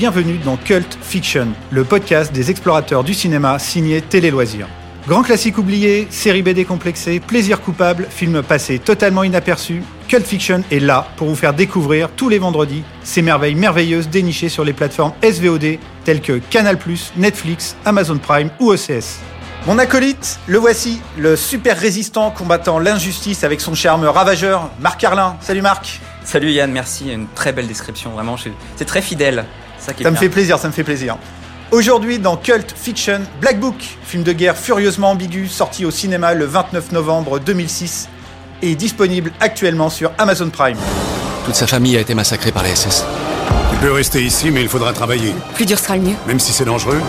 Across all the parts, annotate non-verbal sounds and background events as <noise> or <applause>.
bienvenue dans Cult Fiction, le podcast des explorateurs du cinéma signé Télé Loisirs. Grand classique oublié, série B décomplexée, plaisir coupable, film passé totalement inaperçu, Cult Fiction est là pour vous faire découvrir tous les vendredis ces merveilles merveilleuses dénichées sur les plateformes SVOD telles que Canal+, Netflix, Amazon Prime ou OCS. Mon acolyte, le voici, le super résistant combattant l'injustice avec son charme ravageur, Marc Carlin. Salut Marc Salut Yann, merci, une très belle description, vraiment, c'est très fidèle. Ça, ça me fait plaisir, ça me fait plaisir. Aujourd'hui, dans Cult Fiction, Black Book, film de guerre furieusement ambigu, sorti au cinéma le 29 novembre 2006 et disponible actuellement sur Amazon Prime. Toute sa famille a été massacrée par les SS. Tu peux rester ici, mais il faudra travailler. Plus dur sera le mieux. Même si c'est dangereux.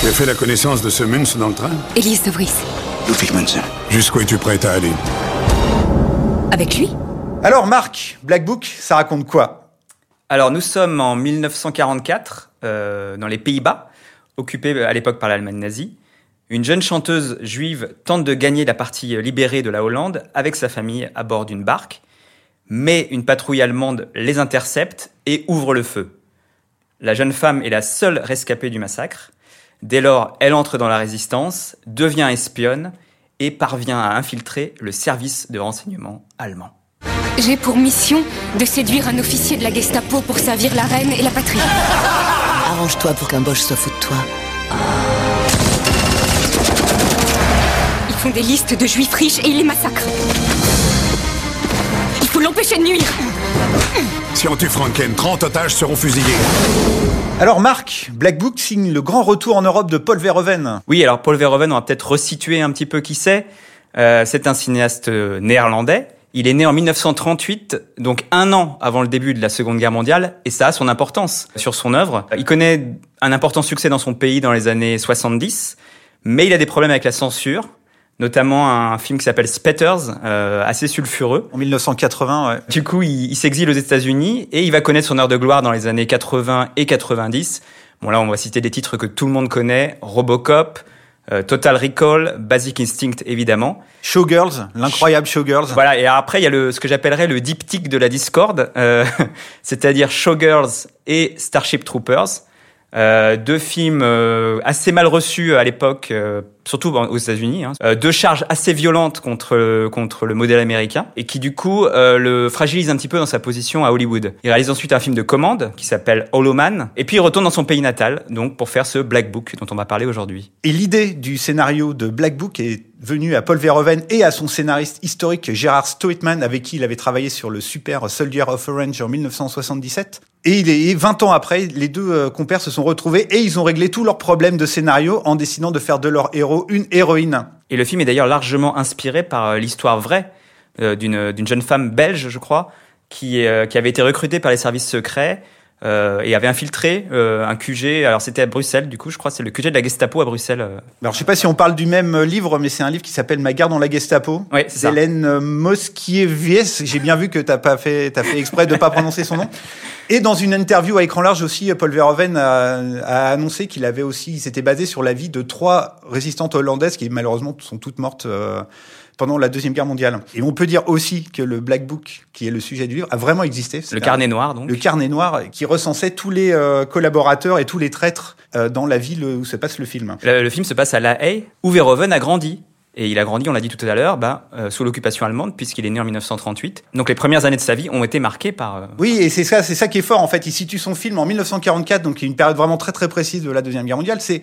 Tu as fait la connaissance de ce Munz dans le train Elise de Vries. Ludwig Munz. Jusqu'où es-tu prête à aller? Avec lui Alors, Marc, Black Book, ça raconte quoi? Alors, nous sommes en 1944, euh, dans les Pays-Bas, occupés à l'époque par l'Allemagne nazie. Une jeune chanteuse juive tente de gagner la partie libérée de la Hollande avec sa famille à bord d'une barque, mais une patrouille allemande les intercepte et ouvre le feu. La jeune femme est la seule rescapée du massacre. Dès lors, elle entre dans la résistance, devient espionne et parvient à infiltrer le service de renseignement allemand. J'ai pour mission de séduire un officier de la Gestapo pour servir la reine et la patrie. <laughs> Arrange-toi pour qu'un Bosch se fout de toi. Ils font des listes de juifs riches et ils les massacrent. Il faut l'empêcher de nuire. Si on tue Franken, 30 otages seront fusillés. Alors Marc, Black Book signe le grand retour en Europe de Paul Verhoeven. Oui, alors Paul Verhoeven, on va peut-être resituer un petit peu qui c'est. Euh, c'est un cinéaste euh, néerlandais. Il est né en 1938, donc un an avant le début de la Seconde Guerre mondiale, et ça a son importance sur son œuvre. Il connaît un important succès dans son pays dans les années 70, mais il a des problèmes avec la censure notamment un film qui s'appelle Spetters, euh, assez sulfureux. En 1980, ouais. Du coup, il, il s'exile aux États-Unis et il va connaître son heure de gloire dans les années 80 et 90. Bon là, on va citer des titres que tout le monde connaît Robocop, euh, Total Recall, Basic Instinct évidemment. Showgirls, l'incroyable Showgirls. Voilà, et après il y a le ce que j'appellerais le diptyque de la Discord, euh, <laughs> c'est-à-dire Showgirls et Starship Troopers. Euh, deux films euh, assez mal reçus à l'époque, euh, surtout aux États-Unis. Hein. Euh, deux charges assez violentes contre contre le modèle américain et qui du coup euh, le fragilise un petit peu dans sa position à Hollywood. Il réalise ensuite un film de commande qui s'appelle Hollow Man et puis il retourne dans son pays natal donc pour faire ce Black Book dont on va parler aujourd'hui. Et l'idée du scénario de Black Book est venue à Paul Verhoeven et à son scénariste historique Gérard Stoitman avec qui il avait travaillé sur le super Soldier of Orange en 1977. Et il est 20 ans après, les deux euh, compères se sont retrouvés et ils ont réglé tous leurs problèmes de scénario en décidant de faire de leur héros une héroïne. Et le film est d'ailleurs largement inspiré par l'histoire vraie euh, d'une d'une jeune femme belge, je crois, qui euh, qui avait été recrutée par les services secrets euh, et avait infiltré euh, un QG. Alors c'était à Bruxelles, du coup, je crois, c'est le QG de la Gestapo à Bruxelles. euh. Alors je sais pas si on parle du même livre, mais c'est un livre qui s'appelle Ma guerre dans la Gestapo. Ouais, c'est. Hélène Moskievies. J'ai bien vu que t'as pas fait, t'as fait exprès de pas prononcer son nom. Et dans une interview à écran large aussi, Paul Verhoeven a, a annoncé qu'il avait aussi, il s'était basé sur la vie de trois résistantes hollandaises qui malheureusement sont toutes mortes euh, pendant la deuxième guerre mondiale. Et on peut dire aussi que le Black Book, qui est le sujet du livre, a vraiment existé. Le carnet noir, donc. le carnet noir qui recensait tous les euh, collaborateurs et tous les traîtres euh, dans la ville où se passe le film. Le, le film se passe à La Haye, où Verhoeven a grandi. Et il a grandi, on l'a dit tout à l'heure, bah, euh, sous l'occupation allemande, puisqu'il est né en 1938. Donc les premières années de sa vie ont été marquées par... euh, Oui, et c'est ça, c'est ça qui est fort en fait. Il situe son film en 1944, donc une période vraiment très très précise de la deuxième guerre mondiale. C'est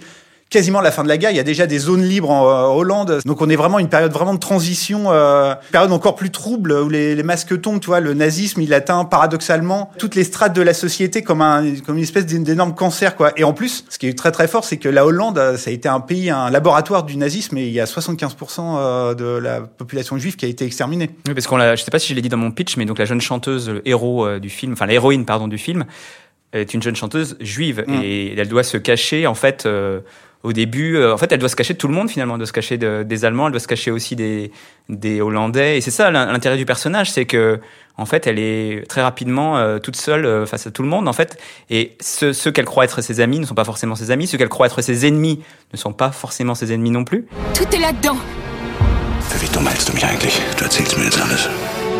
quasiment la fin de la guerre. Il y a déjà des zones libres en euh, Hollande, donc on est vraiment une période vraiment de transition, euh, une période encore plus trouble où les, les masques tombent. Tu vois, le nazisme, il atteint paradoxalement toutes les strates de la société comme un comme une espèce d'énorme cancer quoi. Et en plus, ce qui est très très fort, c'est que la Hollande, euh, ça a été un pays, un laboratoire du nazisme, et il y a 75% euh, de la population juive qui a été exterminée. Oui, parce qu'on l'a, je sais pas si je l'ai dit dans mon pitch, mais donc la jeune chanteuse, le héros du film, enfin l'héroïne pardon du film, est une jeune chanteuse juive Mm. et elle doit se cacher en fait. euh, au début, euh, en fait, elle doit se cacher de tout le monde finalement. Elle doit se cacher de- des Allemands, elle doit se cacher aussi des, des Hollandais. Et c'est ça l'in- l'intérêt du personnage, c'est que en fait, elle est très rapidement euh, toute seule euh, face à tout le monde en fait. Et ceux, ceux qu'elle croit être ses amis ne sont pas forcément ses amis. Ceux qu'elle croit être ses ennemis ne sont pas forcément ses ennemis non plus. Tout est là-dedans.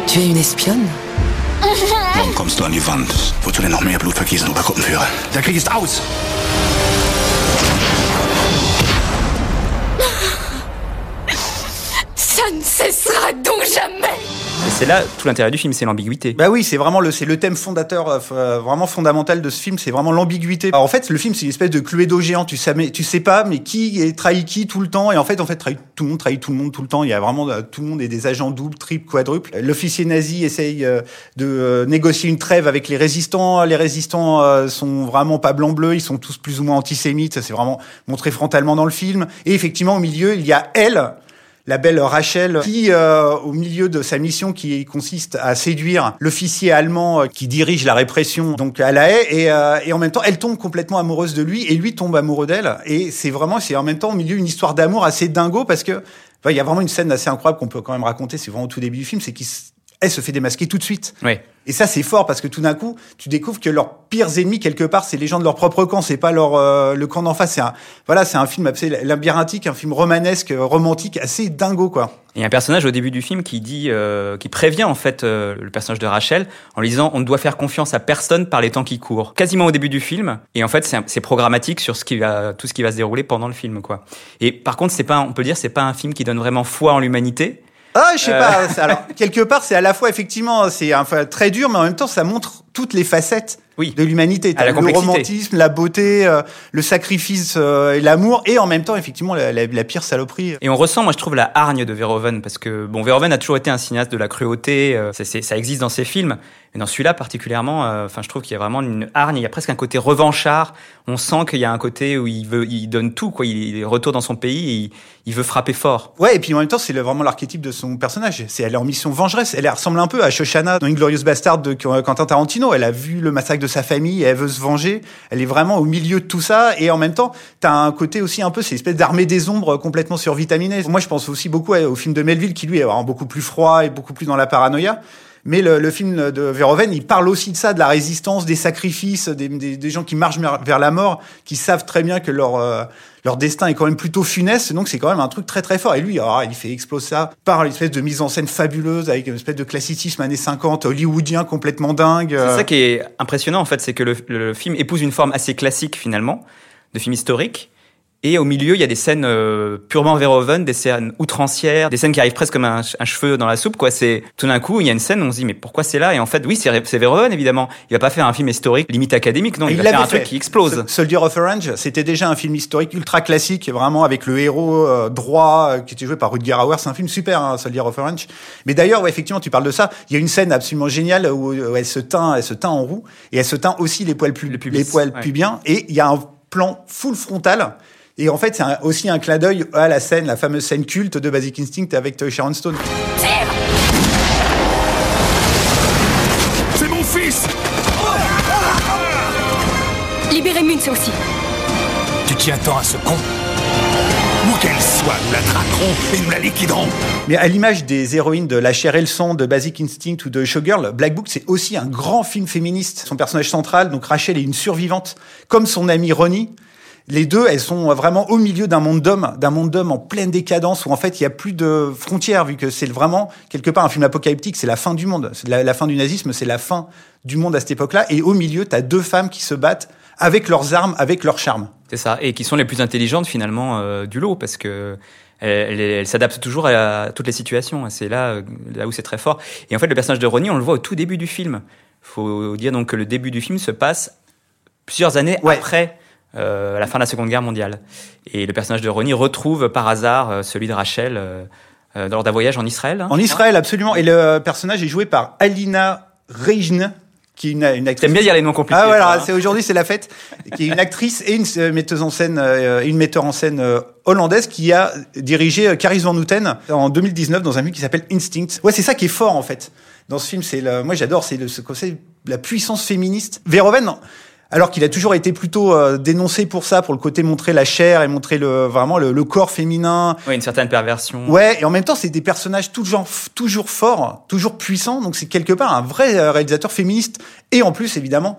Tu es une espionne? Morgen kommst du an die Wand. Wozu denn noch mehr Blut vergießen, Obergruppenführer? Der Krieg ist aus! Ne cessera donc jamais Et c'est là tout l'intérêt du film, c'est l'ambiguïté. Bah oui, c'est vraiment le c'est le thème fondateur euh, euh, vraiment fondamental de ce film, c'est vraiment l'ambiguïté. Alors en fait, le film c'est une espèce de Cluedo géant, tu sais mais tu sais pas mais qui est trahi qui tout le temps et en fait en fait trahit tout le monde trahit tout le monde tout le temps, il y a vraiment euh, tout le monde est des agents doubles, triples, quadruples. L'officier nazi essaye euh, de euh, négocier une trêve avec les résistants, les résistants euh, sont vraiment pas blanc bleu, ils sont tous plus ou moins antisémites, ça c'est vraiment montré frontalement dans le film et effectivement au milieu, il y a elle la belle Rachel, qui, euh, au milieu de sa mission qui consiste à séduire l'officier allemand euh, qui dirige la répression donc à la haie, et, euh, et en même temps, elle tombe complètement amoureuse de lui, et lui tombe amoureux d'elle, et c'est vraiment, c'est en même temps au milieu une histoire d'amour assez dingo, parce que il y a vraiment une scène assez incroyable qu'on peut quand même raconter, c'est vraiment au tout début du film, c'est qu'elle se fait démasquer tout de suite. Ouais. Et ça, c'est fort parce que tout d'un coup, tu découvres que leurs pires ennemis, quelque part, c'est les gens de leur propre camp, c'est pas leur euh, le camp d'en face. C'est un, voilà, c'est un film assez labyrinthique, un film romanesque, euh, romantique, assez dingo, quoi. Il y a un personnage au début du film qui dit, euh, qui prévient en fait euh, le personnage de Rachel en lui disant on ne doit faire confiance à personne par les temps qui courent. Quasiment au début du film. Et en fait, c'est programmatique sur ce qui va, tout ce qui va se dérouler pendant le film, quoi. Et par contre, c'est pas, on peut dire, c'est pas un film qui donne vraiment foi en l'humanité. Ah, je sais Euh. pas. Alors, quelque part, c'est à la fois effectivement, c'est enfin, très dur, mais en même temps, ça montre toutes les facettes Oui. de l'humanité. Le romantisme, la beauté, euh, le sacrifice euh, et l'amour, et en même temps, effectivement, la, la- la pire saloperie. Et on ressent, moi je trouve, la hargne de Verhoeven, parce que bon, Verhoeven a toujours été un cinéaste de la cruauté, euh, c'est- ça existe dans ses films, mais dans celui-là particulièrement, euh, enfin je trouve qu'il y a vraiment une hargne, il y a presque un côté revanchard, on sent qu'il y a un côté où il veut, il donne tout, quoi, il, il retourne dans son pays et il, il veut frapper fort. Ouais, et puis en même temps, c'est vraiment l'archétype de son personnage. C'est elle est en mission vengeresse. Elle ressemble un peu à Shoshana dans Inglorious Bastard de Quentin Tarantino. Elle a vu le massacre de sa famille et elle veut se venger. Elle est vraiment au milieu de tout ça. Et en même temps, t'as un côté aussi un peu, c'est espèce d'armée des ombres complètement survitaminée. Moi, je pense aussi beaucoup au film de Melville qui lui est beaucoup plus froid et beaucoup plus dans la paranoïa. Mais le, le film de Verhoeven, il parle aussi de ça, de la résistance, des sacrifices, des, des, gens qui marchent vers la mort, qui savent très bien que leur euh, leur destin est quand même plutôt funeste. Donc c'est quand même un truc très très fort. Et lui, alors, il fait exploser ça par une espèce de mise en scène fabuleuse avec une espèce de classicisme années 50 hollywoodien complètement dingue. C'est ça qui est impressionnant en fait, c'est que le, le film épouse une forme assez classique finalement, de film historique. Et au milieu, il y a des scènes euh, purement Verhoeven, des scènes outrancières, des scènes qui arrivent presque comme un, un cheveu dans la soupe. Quoi, c'est tout d'un coup, il y a une scène où on se dit mais pourquoi c'est là? Et en fait, oui, c'est Verhoeven évidemment. Il va pas faire un film historique limite académique, non. Il, va l'avait faire un truc fait. qui explose. So- Soldier of Orange, c'était déjà un film historique ultra classique, vraiment avec le héros euh, droit euh, qui était joué par Rutger Hauer. C'est un film super, hein, Soldier of Orange. Mais d'ailleurs, ouais, effectivement, tu parles de ça. Il y a une scène absolument géniale où, où elle se teint, elle se teint en roux et elle se teint aussi les poils, pub- Le pubis, les poils ouais. pubiens. Et il y a un plan full frontal. Et en fait, c'est un- aussi un clin d'œil à la scène, la fameuse scène culte de Basic Instinct avec euh, Sharon Stone. C'est mon fils Libérez Munz aussi. Tu tiens tant à ce con Où qu'elle soit, nous la traquerons et nous la liquiderons Mais à l'image des héroïnes de La chair et le sang, de Basic Instinct ou de Showgirl, Black Book, c'est aussi un grand film féministe. Son personnage central, donc Rachel, est une survivante, comme son amie Ronnie. Les deux, elles sont vraiment au milieu d'un monde d'hommes, d'un monde d'hommes en pleine décadence, où en fait il y a plus de frontières, vu que c'est vraiment quelque part un film apocalyptique, c'est la fin du monde, c'est la, la fin du nazisme, c'est la fin du monde à cette époque-là. Et au milieu, t'as deux femmes qui se battent avec leurs armes, avec leur charme. C'est ça, et qui sont les plus intelligentes finalement euh, du lot, parce que elles s'adaptent toujours à toutes les situations. C'est là, euh, là où c'est très fort. Et en fait, le personnage de Ronnie, on le voit au tout début du film. Faut dire donc que le début du film se passe plusieurs années Ouais. après euh, la fin de la Seconde Guerre mondiale. Et le personnage de Ronnie retrouve par hasard euh, celui de Rachel euh, euh, lors d'un voyage en Israël. hein, En Israël, absolument. Et le personnage est joué par Alina Reijne, qui est une, une actrice. T'aimes bien dire les noms compliqués. Ah voilà, hein. c'est aujourd'hui c'est la fête, qui est une actrice et une metteuse en scène, euh, une metteur en scène euh, hollandaise qui a dirigé Caris Van Houten en 2019 dans un film qui s'appelle Instinct. Ouais, c'est ça qui est fort en fait dans ce film. C'est le, moi j'adore, c'est le, ce concept, la puissance féministe. Verhoeven. Alors qu'il a toujours été plutôt euh, dénoncé pour ça, pour le côté montrer la chair et montrer le vraiment le, le corps féminin. Ouais, une certaine perversion. Ouais, et en même temps, c'est des personnages toujours, toujours forts, toujours puissants. Donc, c'est quelque part un vrai euh, réalisateur féministe. Et en plus, évidemment,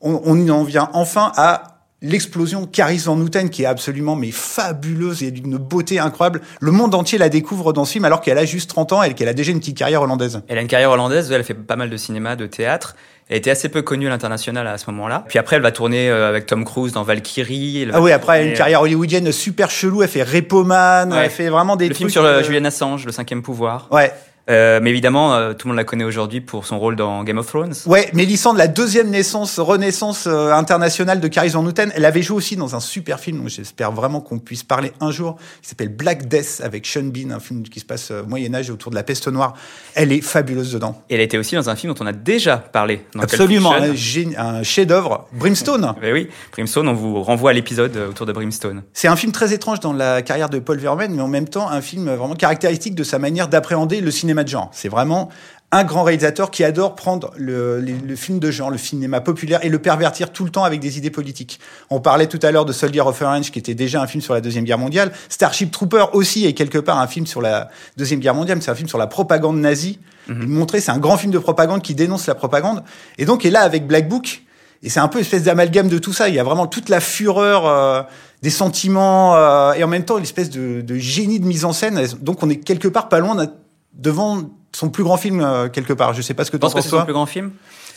on, on en vient enfin à l'explosion Caris Van Houten qui est absolument mais fabuleuse et d'une beauté incroyable. Le monde entier la découvre dans ce film alors qu'elle a juste 30 ans et qu'elle a déjà une petite carrière hollandaise. Elle a une carrière hollandaise, elle fait pas mal de cinéma, de théâtre. Elle était assez peu connue à l'international à ce moment-là. Puis après, elle va tourner euh, avec Tom Cruise dans Valkyrie. Elle Ah oui, après elle a une carrière hollywoodienne super chelou, elle fait Repo Man, Ouais. elle fait vraiment des Le trucs film sur euh, euh, Julian Assange, Le cinquième pouvoir. Ouais. Euh, mais évidemment, euh, tout le monde la connaît aujourd'hui pour son rôle dans Game of Thrones. Ouais, Mélissande, la deuxième naissance, renaissance euh, internationale de Caris Van Houten, elle avait joué aussi dans un super film dont j'espère vraiment qu'on puisse parler un jour, qui s'appelle Black Death avec Sean Bean, un film qui se passe au Moyen-Âge autour de la peste noire. Elle est fabuleuse dedans. Et elle était aussi dans un film dont on a déjà parlé. Dans Absolument, un, chef-d'œuvre, Brimstone. <laughs> Eh oui, Brimstone, on vous renvoie à l'épisode autour de Brimstone. C'est un film très étrange dans la carrière de Paul Verhoeven, mais en même temps un film vraiment caractéristique de sa manière d'appréhender le cinéma de genre. C'est vraiment un grand réalisateur qui adore prendre le, le- le film de genre, le cinéma populaire, et le pervertir tout le temps avec des idées politiques. On parlait tout à l'heure de Soldier of Orange, qui était déjà un film sur la Deuxième Guerre mondiale. Starship Trooper aussi est quelque part un film sur la Deuxième Guerre mondiale, mais c'est un film sur la propagande nazie. Montrer, c'est un grand film de propagande qui dénonce la propagande. Et donc, est là avec Black Book, et c'est un peu une espèce d'amalgame de tout ça. Il y a vraiment toute la fureur euh, des sentiments euh, et en même temps une espèce de, de génie de mise en scène. Donc on est quelque part pas loin d'un- devant son plus grand film euh, quelque part. Je sais pas ce que tu en pense que penses c'est son plus grand film.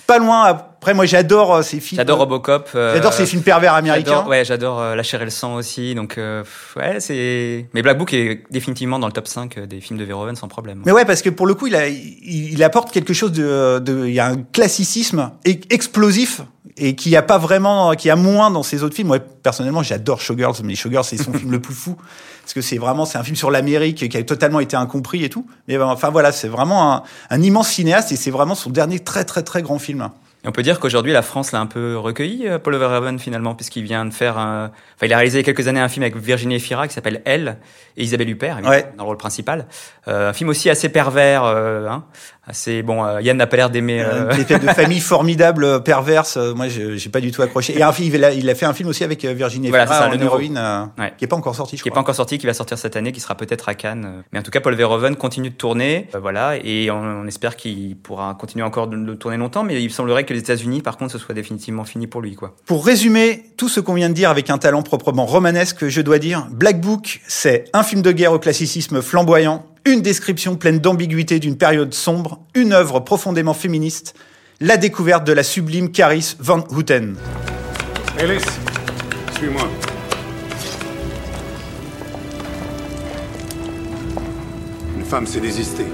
Pas loin. Après moi j'adore euh, ces films. J'adore Robocop. euh, J'adore ces films pervers américains. Ouais, j'adore euh, La chair et le sang aussi. Donc, euh, ouais, c'est. Mais Black Book est définitivement dans le top 5 des films de Verhoeven sans problème. Mais ouais, parce que pour le coup, il, a, il, il apporte quelque chose de, de, il y a un classicisme e- explosif et qui a pas vraiment, qui a moins dans ses autres films. Moi, personnellement, j'adore Showgirls, mais Showgirls, c'est son <laughs> film le plus fou parce que c'est vraiment, c'est un film sur l'Amérique qui a totalement été incompris et tout. Mais ben, enfin voilà, c'est vraiment un, un immense cinéaste et c'est vraiment son dernier très très très grand film. Et on peut dire qu'aujourd'hui, la France l'a un peu recueilli, euh, Paul Verhoeven, finalement, puisqu'il vient de faire un... Enfin, il a réalisé il y a quelques années un film avec Virginie Efira qui s'appelle Elle et Isabelle Huppert, Ouais. dans le rôle principal. Euh, un film aussi assez pervers, euh, hein, assez... Bon, euh, Yann n'a pas l'air d'aimer... euh, Une espèce de <laughs> famille formidable, euh, perverse. euh, Moi, j'ai pas du tout accroché. Et un film, il a, il a fait un film aussi avec euh, Virginie Voilà, Efira c'est ça, le héroïne, euh, Ouais. qui est pas encore sorti, je qui est pas crois. encore sorti, qui va sortir cette année, qui sera peut-être à Cannes. euh. Mais en tout cas, Paul Verhoeven continue de tourner, euh, voilà, et on, on espère qu'il pourra continuer encore de, de tourner longtemps. Mais il semblerait que les États-Unis, par contre, ce soit définitivement fini pour lui, quoi. Pour résumer tout ce qu'on vient de dire avec un talent proprement romanesque, je dois dire, Black Book, c'est un film de guerre au classicisme flamboyant, une description pleine d'ambiguïté d'une période sombre, une œuvre profondément féministe, la découverte de la sublime Caris Van Houten. Ellis, suis-moi. Une femme s'est désistée.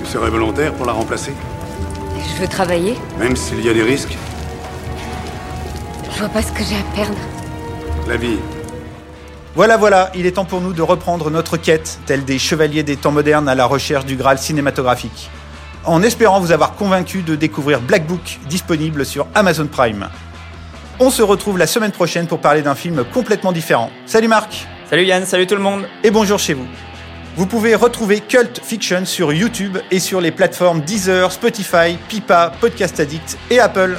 Tu serais volontaire pour la remplacer? Je veux travailler? Même s'il y a des risques? Je vois pas ce que j'ai à perdre. La vie. Voilà, voilà, il est temps pour nous de reprendre notre quête, telle des chevaliers des temps modernes à la recherche du Graal cinématographique. En espérant vous avoir convaincu de découvrir Black Book, disponible sur Amazon Prime. On se retrouve la semaine prochaine pour parler d'un film complètement différent. Salut Marc Salut Yann, salut tout le monde et bonjour chez vous. Vous pouvez retrouver Cult Fiction sur YouTube et sur les plateformes Deezer, Spotify, Pipa, Podcast Addict et Apple.